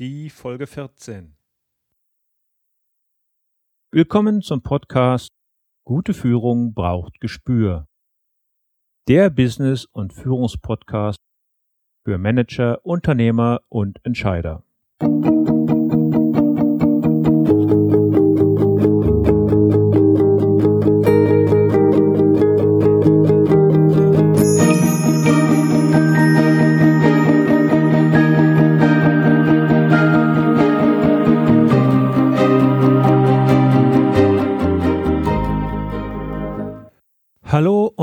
die Folge 14. Willkommen zum Podcast Gute Führung braucht Gespür. Der Business- und Führungspodcast für Manager, Unternehmer und Entscheider. Hallo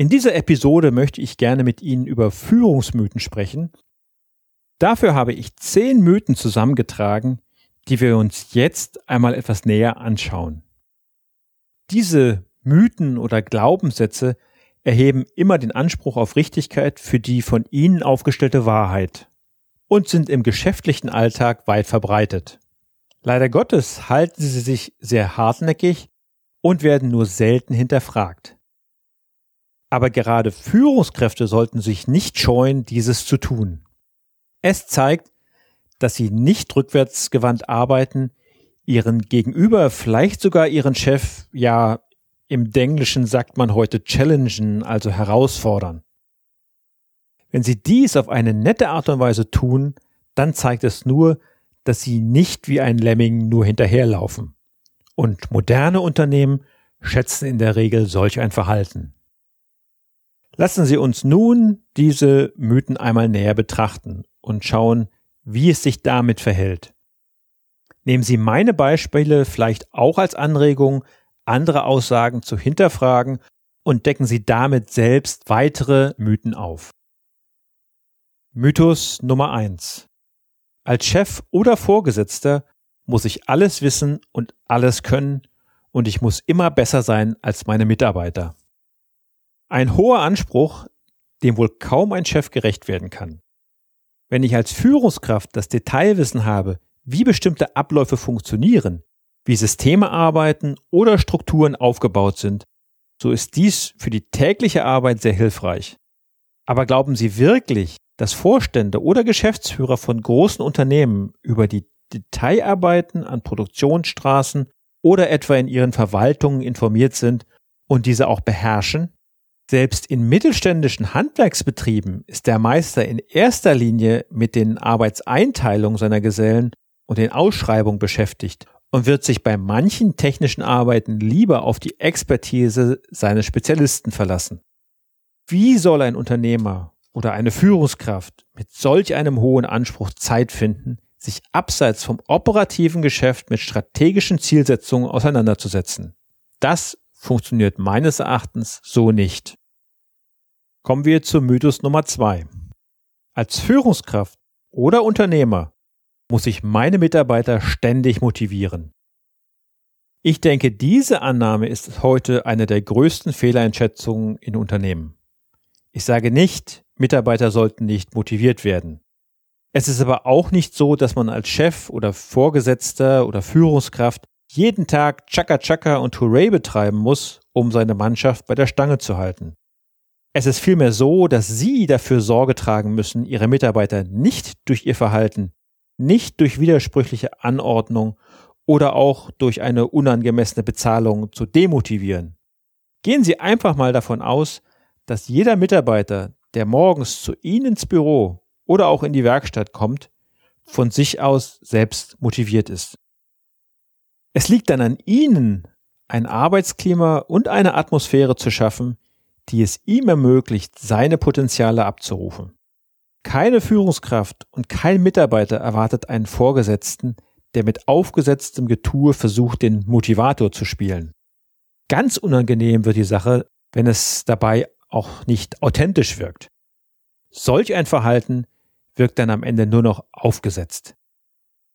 In dieser Episode möchte ich gerne mit Ihnen über Führungsmythen sprechen. Dafür habe ich zehn Mythen zusammengetragen, die wir uns jetzt einmal etwas näher anschauen. Diese Mythen oder Glaubenssätze erheben immer den Anspruch auf Richtigkeit für die von ihnen aufgestellte Wahrheit und sind im geschäftlichen Alltag weit verbreitet. Leider Gottes halten sie sich sehr hartnäckig und werden nur selten hinterfragt. Aber gerade Führungskräfte sollten sich nicht scheuen, dieses zu tun. Es zeigt, dass sie nicht rückwärtsgewandt arbeiten, ihren Gegenüber, vielleicht sogar ihren Chef, ja, im Denglischen sagt man heute challengen, also herausfordern. Wenn sie dies auf eine nette Art und Weise tun, dann zeigt es nur, dass sie nicht wie ein Lemming nur hinterherlaufen. Und moderne Unternehmen schätzen in der Regel solch ein Verhalten. Lassen Sie uns nun diese Mythen einmal näher betrachten und schauen, wie es sich damit verhält. Nehmen Sie meine Beispiele vielleicht auch als Anregung, andere Aussagen zu hinterfragen und decken Sie damit selbst weitere Mythen auf. Mythos Nummer eins: Als Chef oder Vorgesetzter muss ich alles wissen und alles können und ich muss immer besser sein als meine Mitarbeiter. Ein hoher Anspruch, dem wohl kaum ein Chef gerecht werden kann. Wenn ich als Führungskraft das Detailwissen habe, wie bestimmte Abläufe funktionieren, wie Systeme arbeiten oder Strukturen aufgebaut sind, so ist dies für die tägliche Arbeit sehr hilfreich. Aber glauben Sie wirklich, dass Vorstände oder Geschäftsführer von großen Unternehmen über die Detailarbeiten an Produktionsstraßen oder etwa in ihren Verwaltungen informiert sind und diese auch beherrschen? Selbst in mittelständischen Handwerksbetrieben ist der Meister in erster Linie mit den Arbeitseinteilungen seiner Gesellen und den Ausschreibungen beschäftigt und wird sich bei manchen technischen Arbeiten lieber auf die Expertise seines Spezialisten verlassen. Wie soll ein Unternehmer oder eine Führungskraft mit solch einem hohen Anspruch Zeit finden, sich abseits vom operativen Geschäft mit strategischen Zielsetzungen auseinanderzusetzen? Das funktioniert meines Erachtens so nicht. Kommen wir zum Mythos Nummer zwei. Als Führungskraft oder Unternehmer muss ich meine Mitarbeiter ständig motivieren. Ich denke, diese Annahme ist heute eine der größten Fehleinschätzungen in Unternehmen. Ich sage nicht, Mitarbeiter sollten nicht motiviert werden. Es ist aber auch nicht so, dass man als Chef oder Vorgesetzter oder Führungskraft jeden Tag Chaka Chaka und Hooray betreiben muss, um seine Mannschaft bei der Stange zu halten. Es ist vielmehr so, dass Sie dafür Sorge tragen müssen, Ihre Mitarbeiter nicht durch Ihr Verhalten, nicht durch widersprüchliche Anordnung oder auch durch eine unangemessene Bezahlung zu demotivieren. Gehen Sie einfach mal davon aus, dass jeder Mitarbeiter, der morgens zu Ihnen ins Büro oder auch in die Werkstatt kommt, von sich aus selbst motiviert ist. Es liegt dann an Ihnen, ein Arbeitsklima und eine Atmosphäre zu schaffen, die es ihm ermöglicht, seine Potenziale abzurufen. Keine Führungskraft und kein Mitarbeiter erwartet einen Vorgesetzten, der mit aufgesetztem Getue versucht, den Motivator zu spielen. Ganz unangenehm wird die Sache, wenn es dabei auch nicht authentisch wirkt. Solch ein Verhalten wirkt dann am Ende nur noch aufgesetzt.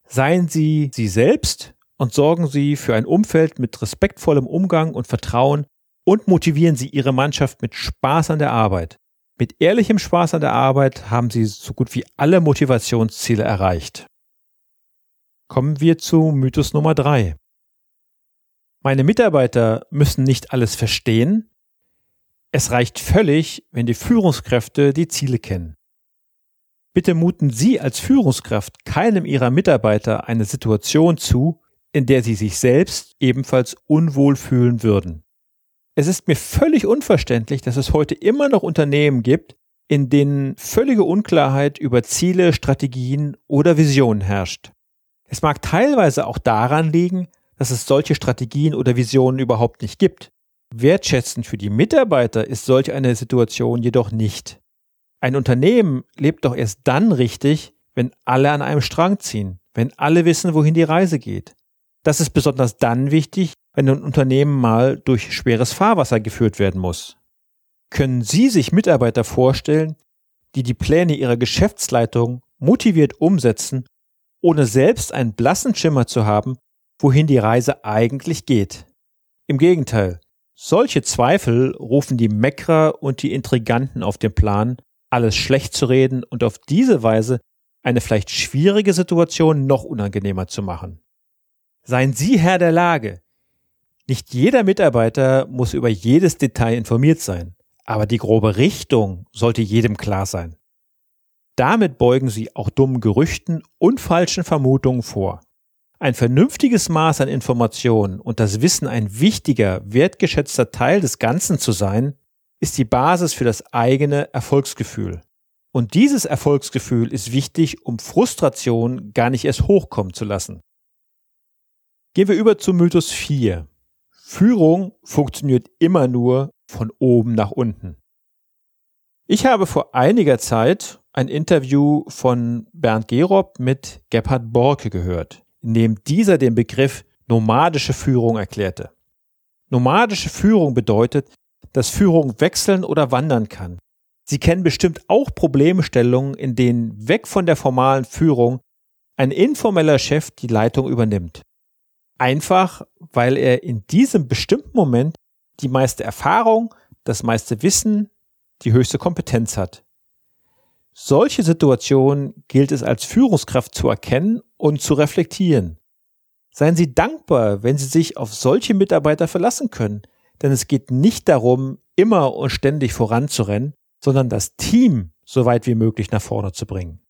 Seien Sie Sie selbst und sorgen Sie für ein Umfeld mit respektvollem Umgang und Vertrauen und motivieren Sie Ihre Mannschaft mit Spaß an der Arbeit. Mit ehrlichem Spaß an der Arbeit haben Sie so gut wie alle Motivationsziele erreicht. Kommen wir zu Mythos Nummer drei. Meine Mitarbeiter müssen nicht alles verstehen. Es reicht völlig, wenn die Führungskräfte die Ziele kennen. Bitte muten Sie als Führungskraft keinem Ihrer Mitarbeiter eine Situation zu, in der sie sich selbst ebenfalls unwohl fühlen würden. Es ist mir völlig unverständlich, dass es heute immer noch Unternehmen gibt, in denen völlige Unklarheit über Ziele, Strategien oder Visionen herrscht. Es mag teilweise auch daran liegen, dass es solche Strategien oder Visionen überhaupt nicht gibt. Wertschätzend für die Mitarbeiter ist solch eine Situation jedoch nicht. Ein Unternehmen lebt doch erst dann richtig, wenn alle an einem Strang ziehen, wenn alle wissen, wohin die Reise geht. Das ist besonders dann wichtig, wenn ein Unternehmen mal durch schweres Fahrwasser geführt werden muss. Können Sie sich Mitarbeiter vorstellen, die die Pläne ihrer Geschäftsleitung motiviert umsetzen, ohne selbst einen blassen Schimmer zu haben, wohin die Reise eigentlich geht? Im Gegenteil, solche Zweifel rufen die Meckerer und die Intriganten auf den Plan, alles schlecht zu reden und auf diese Weise eine vielleicht schwierige Situation noch unangenehmer zu machen. Seien Sie Herr der Lage. Nicht jeder Mitarbeiter muss über jedes Detail informiert sein, aber die grobe Richtung sollte jedem klar sein. Damit beugen Sie auch dummen Gerüchten und falschen Vermutungen vor. Ein vernünftiges Maß an Informationen und das Wissen ein wichtiger, wertgeschätzter Teil des Ganzen zu sein, ist die Basis für das eigene Erfolgsgefühl. Und dieses Erfolgsgefühl ist wichtig, um Frustration gar nicht erst hochkommen zu lassen. Gehen wir über zu Mythos 4. Führung funktioniert immer nur von oben nach unten. Ich habe vor einiger Zeit ein Interview von Bernd Gerob mit Gebhard Borke gehört, in dem dieser den Begriff nomadische Führung erklärte. Nomadische Führung bedeutet, dass Führung wechseln oder wandern kann. Sie kennen bestimmt auch Problemstellungen, in denen weg von der formalen Führung ein informeller Chef die Leitung übernimmt. Einfach, weil er in diesem bestimmten Moment die meiste Erfahrung, das meiste Wissen, die höchste Kompetenz hat. Solche Situationen gilt es als Führungskraft zu erkennen und zu reflektieren. Seien Sie dankbar, wenn Sie sich auf solche Mitarbeiter verlassen können, denn es geht nicht darum, immer und ständig voranzurennen, sondern das Team so weit wie möglich nach vorne zu bringen.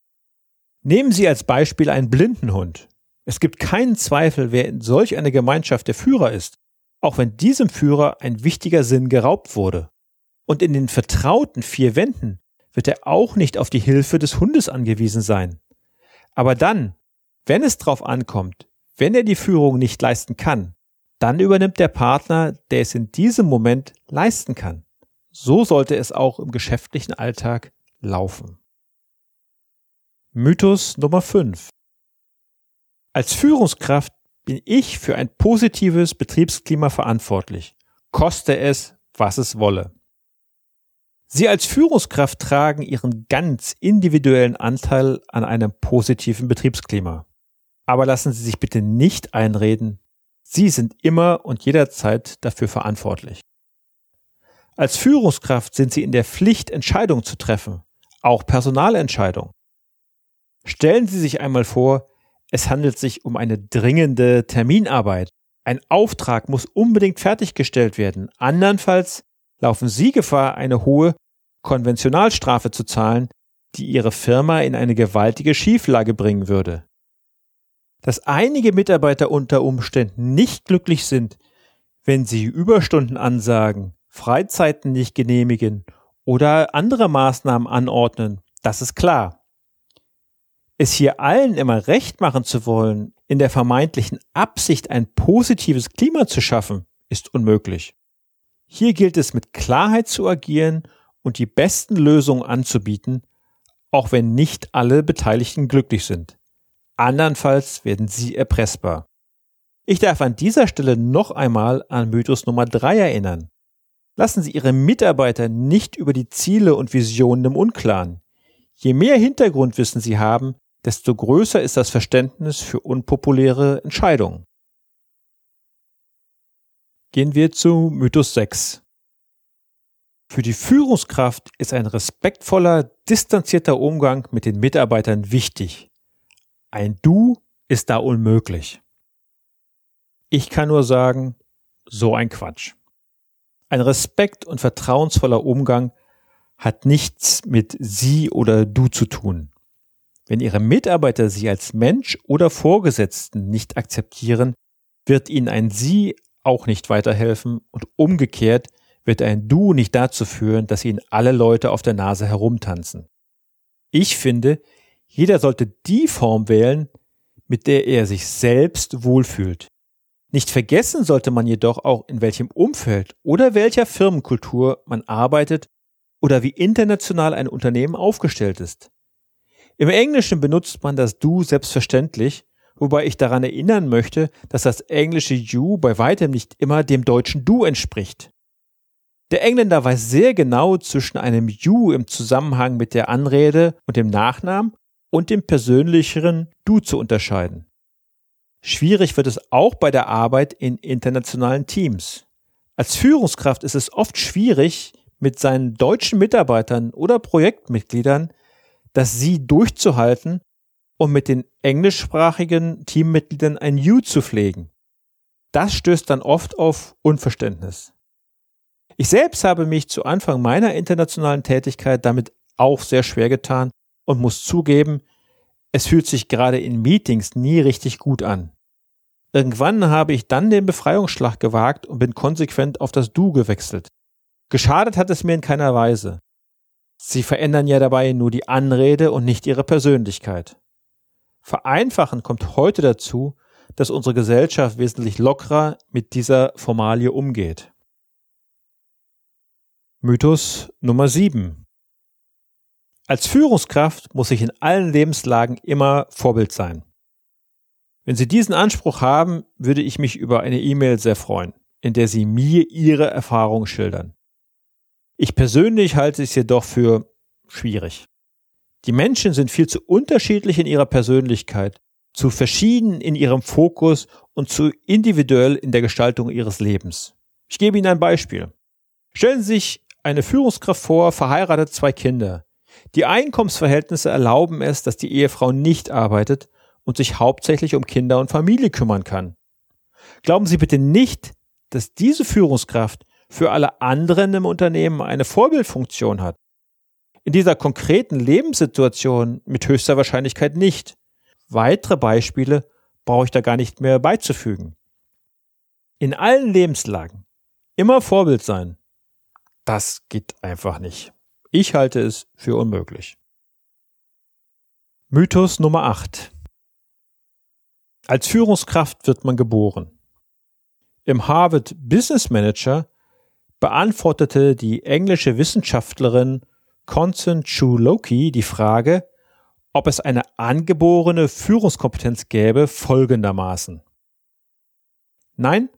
Nehmen Sie als Beispiel einen blinden Hund. Es gibt keinen Zweifel, wer in solch einer Gemeinschaft der Führer ist, auch wenn diesem Führer ein wichtiger Sinn geraubt wurde. Und in den vertrauten vier Wänden wird er auch nicht auf die Hilfe des Hundes angewiesen sein. Aber dann, wenn es drauf ankommt, wenn er die Führung nicht leisten kann, dann übernimmt der Partner, der es in diesem Moment leisten kann. So sollte es auch im geschäftlichen Alltag laufen. Mythos Nummer 5. Als Führungskraft bin ich für ein positives Betriebsklima verantwortlich, koste es, was es wolle. Sie als Führungskraft tragen Ihren ganz individuellen Anteil an einem positiven Betriebsklima. Aber lassen Sie sich bitte nicht einreden, Sie sind immer und jederzeit dafür verantwortlich. Als Führungskraft sind Sie in der Pflicht, Entscheidungen zu treffen, auch Personalentscheidungen. Stellen Sie sich einmal vor, es handelt sich um eine dringende Terminarbeit. Ein Auftrag muss unbedingt fertiggestellt werden. Andernfalls laufen Sie Gefahr, eine hohe Konventionalstrafe zu zahlen, die Ihre Firma in eine gewaltige Schieflage bringen würde. Dass einige Mitarbeiter unter Umständen nicht glücklich sind, wenn sie Überstunden ansagen, Freizeiten nicht genehmigen oder andere Maßnahmen anordnen, das ist klar. Es hier allen immer recht machen zu wollen, in der vermeintlichen Absicht ein positives Klima zu schaffen, ist unmöglich. Hier gilt es mit Klarheit zu agieren und die besten Lösungen anzubieten, auch wenn nicht alle Beteiligten glücklich sind. Andernfalls werden sie erpressbar. Ich darf an dieser Stelle noch einmal an Mythos Nummer drei erinnern. Lassen Sie Ihre Mitarbeiter nicht über die Ziele und Visionen im Unklaren. Je mehr Hintergrundwissen Sie haben, desto größer ist das Verständnis für unpopuläre Entscheidungen. gehen wir zu Mythos 6. Für die Führungskraft ist ein respektvoller, distanzierter Umgang mit den Mitarbeitern wichtig. Ein Du ist da unmöglich. Ich kann nur sagen, so ein Quatsch. Ein respekt- und vertrauensvoller Umgang hat nichts mit Sie oder Du zu tun. Wenn Ihre Mitarbeiter Sie als Mensch oder Vorgesetzten nicht akzeptieren, wird Ihnen ein Sie auch nicht weiterhelfen und umgekehrt wird ein Du nicht dazu führen, dass Ihnen alle Leute auf der Nase herumtanzen. Ich finde, jeder sollte die Form wählen, mit der er sich selbst wohlfühlt. Nicht vergessen sollte man jedoch auch, in welchem Umfeld oder welcher Firmenkultur man arbeitet oder wie international ein Unternehmen aufgestellt ist. Im Englischen benutzt man das Du selbstverständlich, wobei ich daran erinnern möchte, dass das englische You bei weitem nicht immer dem deutschen Du entspricht. Der Engländer weiß sehr genau zwischen einem You im Zusammenhang mit der Anrede und dem Nachnamen und dem persönlicheren Du zu unterscheiden. Schwierig wird es auch bei der Arbeit in internationalen Teams. Als Führungskraft ist es oft schwierig, mit seinen deutschen Mitarbeitern oder Projektmitgliedern das Sie durchzuhalten und mit den englischsprachigen Teammitgliedern ein You zu pflegen. Das stößt dann oft auf Unverständnis. Ich selbst habe mich zu Anfang meiner internationalen Tätigkeit damit auch sehr schwer getan und muss zugeben, es fühlt sich gerade in Meetings nie richtig gut an. Irgendwann habe ich dann den Befreiungsschlag gewagt und bin konsequent auf das Du gewechselt. Geschadet hat es mir in keiner Weise. Sie verändern ja dabei nur die Anrede und nicht ihre Persönlichkeit. Vereinfachen kommt heute dazu, dass unsere Gesellschaft wesentlich lockerer mit dieser Formalie umgeht. Mythos Nummer 7. Als Führungskraft muss ich in allen Lebenslagen immer Vorbild sein. Wenn Sie diesen Anspruch haben, würde ich mich über eine E-Mail sehr freuen, in der Sie mir Ihre Erfahrungen schildern. Ich persönlich halte es jedoch für schwierig. Die Menschen sind viel zu unterschiedlich in ihrer Persönlichkeit, zu verschieden in ihrem Fokus und zu individuell in der Gestaltung ihres Lebens. Ich gebe Ihnen ein Beispiel. Stellen Sie sich eine Führungskraft vor, verheiratet zwei Kinder. Die Einkommensverhältnisse erlauben es, dass die Ehefrau nicht arbeitet und sich hauptsächlich um Kinder und Familie kümmern kann. Glauben Sie bitte nicht, dass diese Führungskraft für alle anderen im Unternehmen eine Vorbildfunktion hat. In dieser konkreten Lebenssituation mit höchster Wahrscheinlichkeit nicht. Weitere Beispiele brauche ich da gar nicht mehr beizufügen. In allen Lebenslagen immer Vorbild sein. Das geht einfach nicht. Ich halte es für unmöglich. Mythos Nummer 8. Als Führungskraft wird man geboren. Im Harvard Business Manager beantwortete die englische Wissenschaftlerin Constance Chu-Loki die Frage, ob es eine angeborene Führungskompetenz gäbe, folgendermaßen. Nein,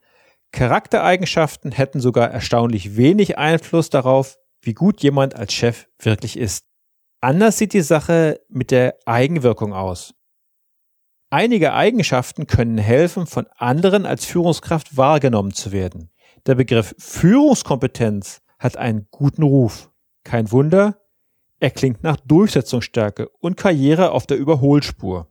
Charaktereigenschaften hätten sogar erstaunlich wenig Einfluss darauf, wie gut jemand als Chef wirklich ist. Anders sieht die Sache mit der Eigenwirkung aus. Einige Eigenschaften können helfen, von anderen als Führungskraft wahrgenommen zu werden. Der Begriff Führungskompetenz hat einen guten Ruf. Kein Wunder, er klingt nach Durchsetzungsstärke und Karriere auf der Überholspur.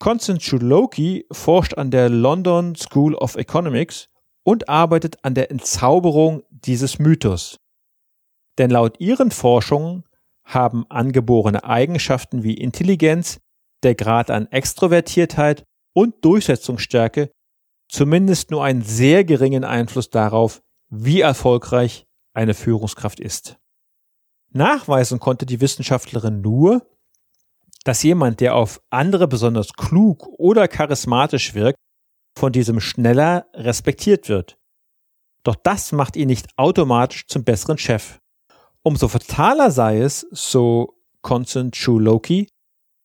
Constance Chuloki forscht an der London School of Economics und arbeitet an der Entzauberung dieses Mythos. Denn laut ihren Forschungen haben angeborene Eigenschaften wie Intelligenz, der Grad an Extrovertiertheit und Durchsetzungsstärke zumindest nur einen sehr geringen Einfluss darauf, wie erfolgreich eine Führungskraft ist. Nachweisen konnte die Wissenschaftlerin nur, dass jemand, der auf andere besonders klug oder charismatisch wirkt, von diesem schneller respektiert wird. Doch das macht ihn nicht automatisch zum besseren Chef. Umso fataler sei es, so Constant Loki,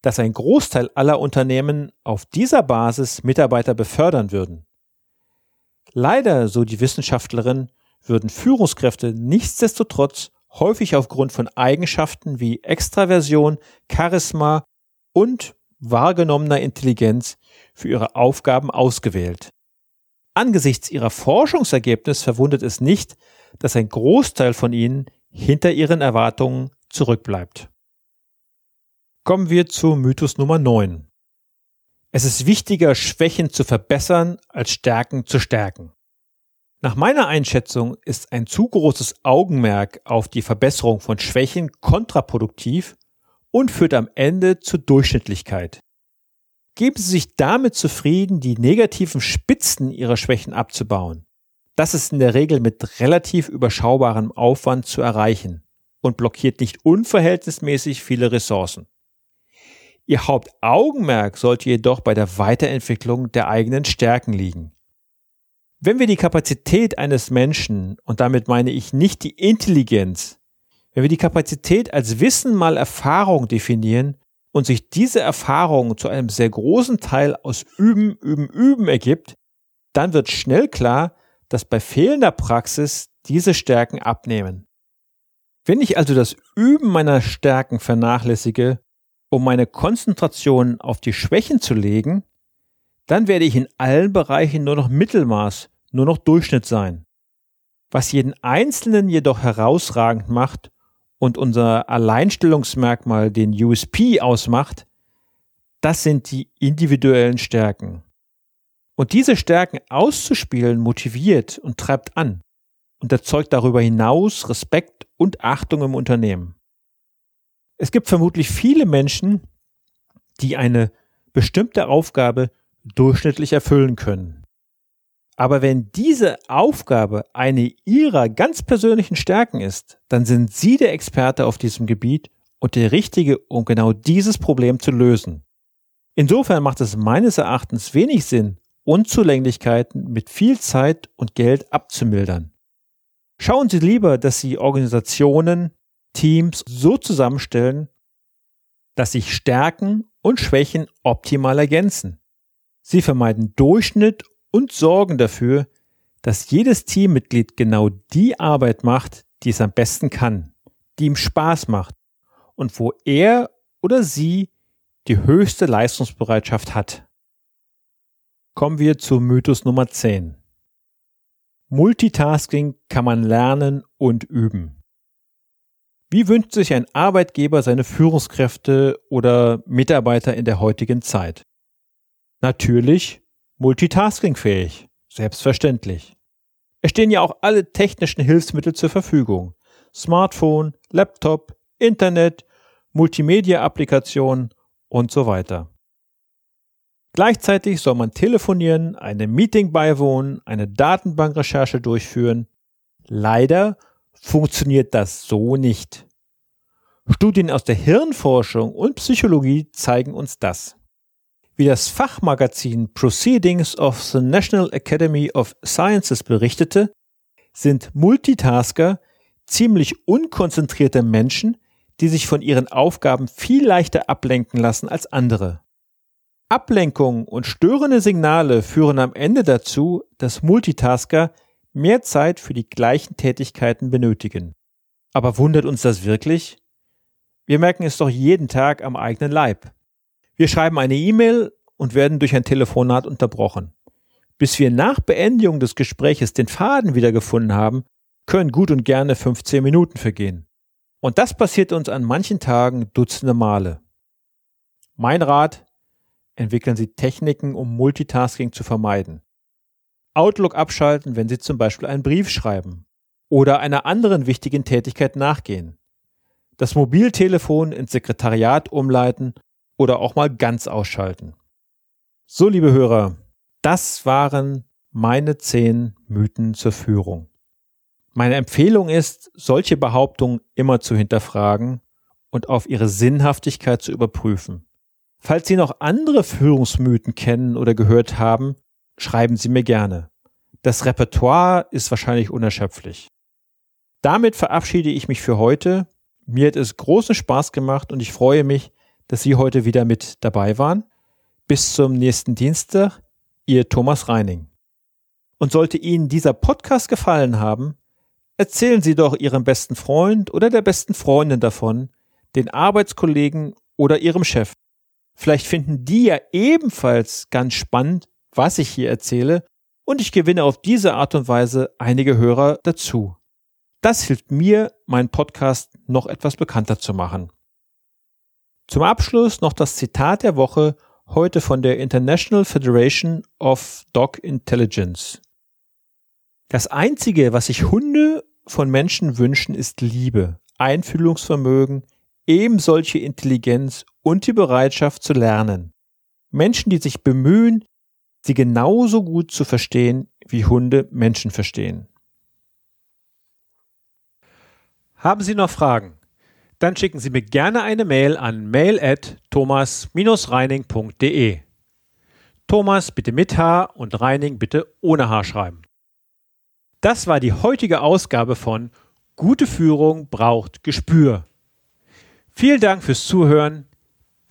dass ein Großteil aller Unternehmen auf dieser Basis Mitarbeiter befördern würden. Leider, so die Wissenschaftlerin, würden Führungskräfte nichtsdestotrotz häufig aufgrund von Eigenschaften wie Extraversion, Charisma und wahrgenommener Intelligenz für ihre Aufgaben ausgewählt. Angesichts ihrer Forschungsergebnisse verwundert es nicht, dass ein Großteil von ihnen hinter ihren Erwartungen zurückbleibt. Kommen wir zu Mythos Nummer 9. Es ist wichtiger, Schwächen zu verbessern, als Stärken zu stärken. Nach meiner Einschätzung ist ein zu großes Augenmerk auf die Verbesserung von Schwächen kontraproduktiv und führt am Ende zur Durchschnittlichkeit. Geben Sie sich damit zufrieden, die negativen Spitzen Ihrer Schwächen abzubauen. Das ist in der Regel mit relativ überschaubarem Aufwand zu erreichen und blockiert nicht unverhältnismäßig viele Ressourcen. Ihr Hauptaugenmerk sollte jedoch bei der Weiterentwicklung der eigenen Stärken liegen. Wenn wir die Kapazität eines Menschen, und damit meine ich nicht die Intelligenz, wenn wir die Kapazität als Wissen mal Erfahrung definieren und sich diese Erfahrung zu einem sehr großen Teil aus Üben, Üben, Üben ergibt, dann wird schnell klar, dass bei fehlender Praxis diese Stärken abnehmen. Wenn ich also das Üben meiner Stärken vernachlässige, um meine Konzentration auf die Schwächen zu legen, dann werde ich in allen Bereichen nur noch Mittelmaß, nur noch Durchschnitt sein. Was jeden Einzelnen jedoch herausragend macht und unser Alleinstellungsmerkmal, den USP, ausmacht, das sind die individuellen Stärken. Und diese Stärken auszuspielen motiviert und treibt an und erzeugt darüber hinaus Respekt und Achtung im Unternehmen. Es gibt vermutlich viele Menschen, die eine bestimmte Aufgabe durchschnittlich erfüllen können. Aber wenn diese Aufgabe eine ihrer ganz persönlichen Stärken ist, dann sind Sie der Experte auf diesem Gebiet und der Richtige, um genau dieses Problem zu lösen. Insofern macht es meines Erachtens wenig Sinn, Unzulänglichkeiten mit viel Zeit und Geld abzumildern. Schauen Sie lieber, dass Sie Organisationen, Teams so zusammenstellen, dass sich Stärken und Schwächen optimal ergänzen. Sie vermeiden Durchschnitt und sorgen dafür, dass jedes Teammitglied genau die Arbeit macht, die es am besten kann, die ihm Spaß macht und wo er oder sie die höchste Leistungsbereitschaft hat. Kommen wir zu Mythos Nummer 10. Multitasking kann man lernen und üben. Wie wünscht sich ein Arbeitgeber seine Führungskräfte oder Mitarbeiter in der heutigen Zeit? Natürlich multitaskingfähig, selbstverständlich. Es stehen ja auch alle technischen Hilfsmittel zur Verfügung. Smartphone, Laptop, Internet, Multimedia-Applikationen und so weiter. Gleichzeitig soll man telefonieren, einem Meeting beiwohnen, eine Datenbankrecherche durchführen. Leider funktioniert das so nicht. Studien aus der Hirnforschung und Psychologie zeigen uns das. Wie das Fachmagazin Proceedings of the National Academy of Sciences berichtete, sind Multitasker ziemlich unkonzentrierte Menschen, die sich von ihren Aufgaben viel leichter ablenken lassen als andere. Ablenkungen und störende Signale führen am Ende dazu, dass Multitasker mehr Zeit für die gleichen Tätigkeiten benötigen. Aber wundert uns das wirklich? Wir merken es doch jeden Tag am eigenen Leib. Wir schreiben eine E-Mail und werden durch ein Telefonat unterbrochen. Bis wir nach Beendigung des Gespräches den Faden wiedergefunden haben, können gut und gerne 15 Minuten vergehen. Und das passiert uns an manchen Tagen dutzende Male. Mein Rat, entwickeln Sie Techniken, um Multitasking zu vermeiden. Outlook abschalten, wenn Sie zum Beispiel einen Brief schreiben oder einer anderen wichtigen Tätigkeit nachgehen. Das Mobiltelefon ins Sekretariat umleiten oder auch mal ganz ausschalten. So, liebe Hörer, das waren meine zehn Mythen zur Führung. Meine Empfehlung ist, solche Behauptungen immer zu hinterfragen und auf ihre Sinnhaftigkeit zu überprüfen. Falls Sie noch andere Führungsmythen kennen oder gehört haben, schreiben Sie mir gerne. Das Repertoire ist wahrscheinlich unerschöpflich. Damit verabschiede ich mich für heute. Mir hat es großen Spaß gemacht und ich freue mich, dass Sie heute wieder mit dabei waren. Bis zum nächsten Dienstag, Ihr Thomas Reining. Und sollte Ihnen dieser Podcast gefallen haben, erzählen Sie doch Ihrem besten Freund oder der besten Freundin davon, den Arbeitskollegen oder Ihrem Chef. Vielleicht finden die ja ebenfalls ganz spannend, was ich hier erzähle und ich gewinne auf diese Art und Weise einige Hörer dazu. Das hilft mir, meinen Podcast noch etwas bekannter zu machen. Zum Abschluss noch das Zitat der Woche, heute von der International Federation of Dog Intelligence. Das Einzige, was sich Hunde von Menschen wünschen, ist Liebe, Einfühlungsvermögen, eben solche Intelligenz und die Bereitschaft zu lernen. Menschen, die sich bemühen, sie genauso gut zu verstehen, wie Hunde Menschen verstehen. Haben Sie noch Fragen? Dann schicken Sie mir gerne eine Mail an mail at thomas-reining.de. Thomas bitte mit H und Reining bitte ohne H schreiben. Das war die heutige Ausgabe von Gute Führung braucht Gespür. Vielen Dank fürs Zuhören.